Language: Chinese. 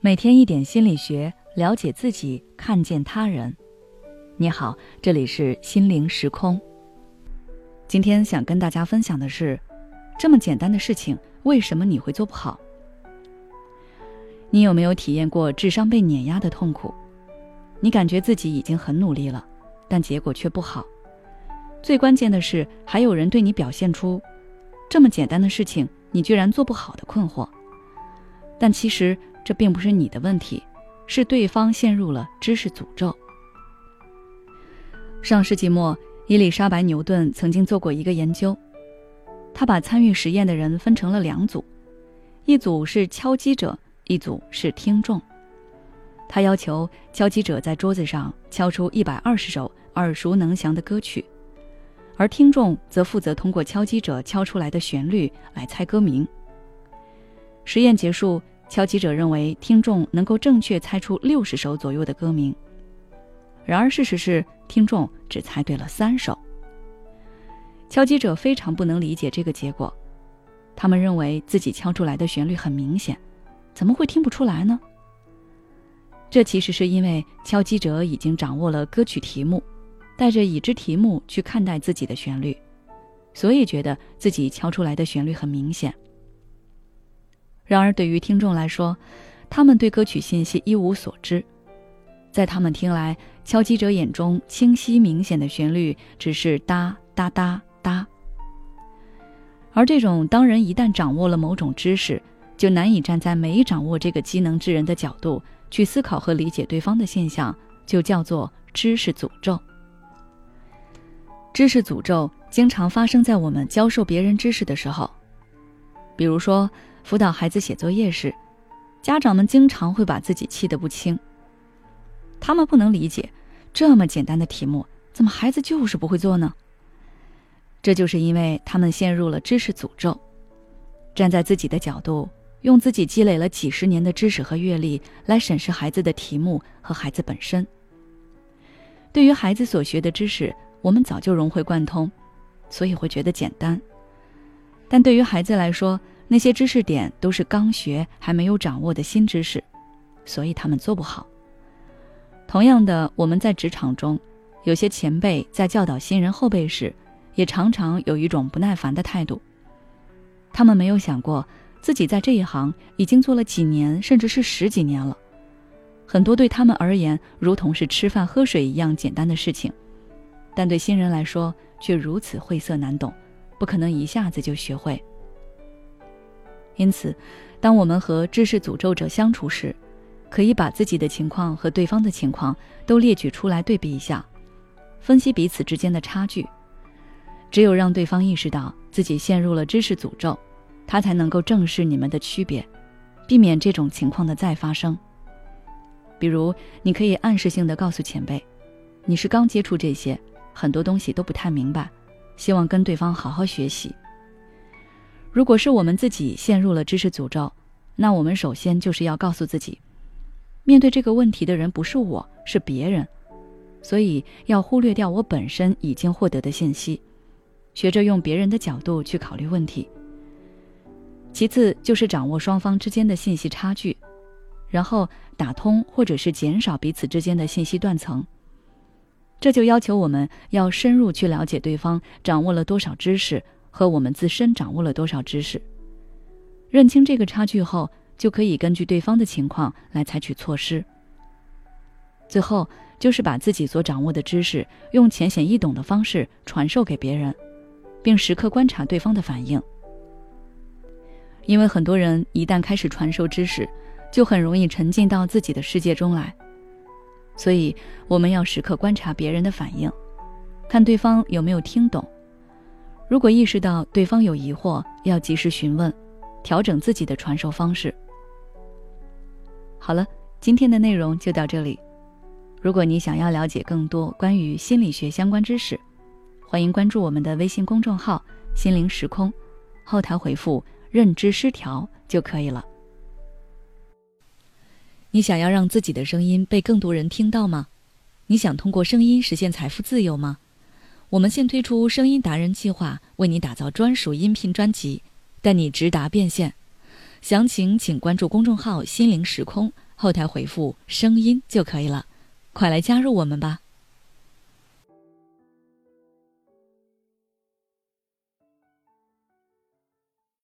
每天一点心理学，了解自己，看见他人。你好，这里是心灵时空。今天想跟大家分享的是，这么简单的事情，为什么你会做不好？你有没有体验过智商被碾压的痛苦？你感觉自己已经很努力了，但结果却不好。最关键的是，还有人对你表现出这么简单的事情，你居然做不好的困惑。但其实这并不是你的问题，是对方陷入了知识诅咒。上世纪末，伊丽莎白·牛顿曾经做过一个研究，他把参与实验的人分成了两组，一组是敲击者，一组是听众。他要求敲击者在桌子上敲出一百二十首耳熟能详的歌曲，而听众则负责通过敲击者敲出来的旋律来猜歌名。实验结束，敲击者认为听众能够正确猜出六十首左右的歌名，然而事实是听众只猜对了三首。敲击者非常不能理解这个结果，他们认为自己敲出来的旋律很明显，怎么会听不出来呢？这其实是因为敲击者已经掌握了歌曲题目，带着已知题目去看待自己的旋律，所以觉得自己敲出来的旋律很明显。然而，对于听众来说，他们对歌曲信息一无所知，在他们听来，敲击者眼中清晰明显的旋律只是哒哒哒哒。而这种当人一旦掌握了某种知识，就难以站在没掌握这个机能之人的角度。去思考和理解对方的现象，就叫做知识诅咒。知识诅咒经常发生在我们教授别人知识的时候，比如说辅导孩子写作业时，家长们经常会把自己气得不轻。他们不能理解，这么简单的题目，怎么孩子就是不会做呢？这就是因为他们陷入了知识诅咒，站在自己的角度。用自己积累了几十年的知识和阅历来审视孩子的题目和孩子本身。对于孩子所学的知识，我们早就融会贯通，所以会觉得简单。但对于孩子来说，那些知识点都是刚学还没有掌握的新知识，所以他们做不好。同样的，我们在职场中，有些前辈在教导新人后辈时，也常常有一种不耐烦的态度。他们没有想过。自己在这一行已经做了几年，甚至是十几年了，很多对他们而言如同是吃饭喝水一样简单的事情，但对新人来说却如此晦涩难懂，不可能一下子就学会。因此，当我们和知识诅咒者相处时，可以把自己的情况和对方的情况都列举出来对比一下，分析彼此之间的差距。只有让对方意识到自己陷入了知识诅咒。他才能够正视你们的区别，避免这种情况的再发生。比如，你可以暗示性的告诉前辈，你是刚接触这些，很多东西都不太明白，希望跟对方好好学习。如果是我们自己陷入了知识诅咒，那我们首先就是要告诉自己，面对这个问题的人不是我，是别人，所以要忽略掉我本身已经获得的信息，学着用别人的角度去考虑问题。其次就是掌握双方之间的信息差距，然后打通或者是减少彼此之间的信息断层。这就要求我们要深入去了解对方掌握了多少知识和我们自身掌握了多少知识。认清这个差距后，就可以根据对方的情况来采取措施。最后就是把自己所掌握的知识用浅显易懂的方式传授给别人，并时刻观察对方的反应。因为很多人一旦开始传授知识，就很容易沉浸到自己的世界中来，所以我们要时刻观察别人的反应，看对方有没有听懂。如果意识到对方有疑惑，要及时询问，调整自己的传授方式。好了，今天的内容就到这里。如果你想要了解更多关于心理学相关知识，欢迎关注我们的微信公众号“心灵时空”，后台回复。认知失调就可以了。你想要让自己的声音被更多人听到吗？你想通过声音实现财富自由吗？我们现推出声音达人计划，为你打造专属音频专辑，带你直达变现。详情请关注公众号“心灵时空”，后台回复“声音”就可以了。快来加入我们吧！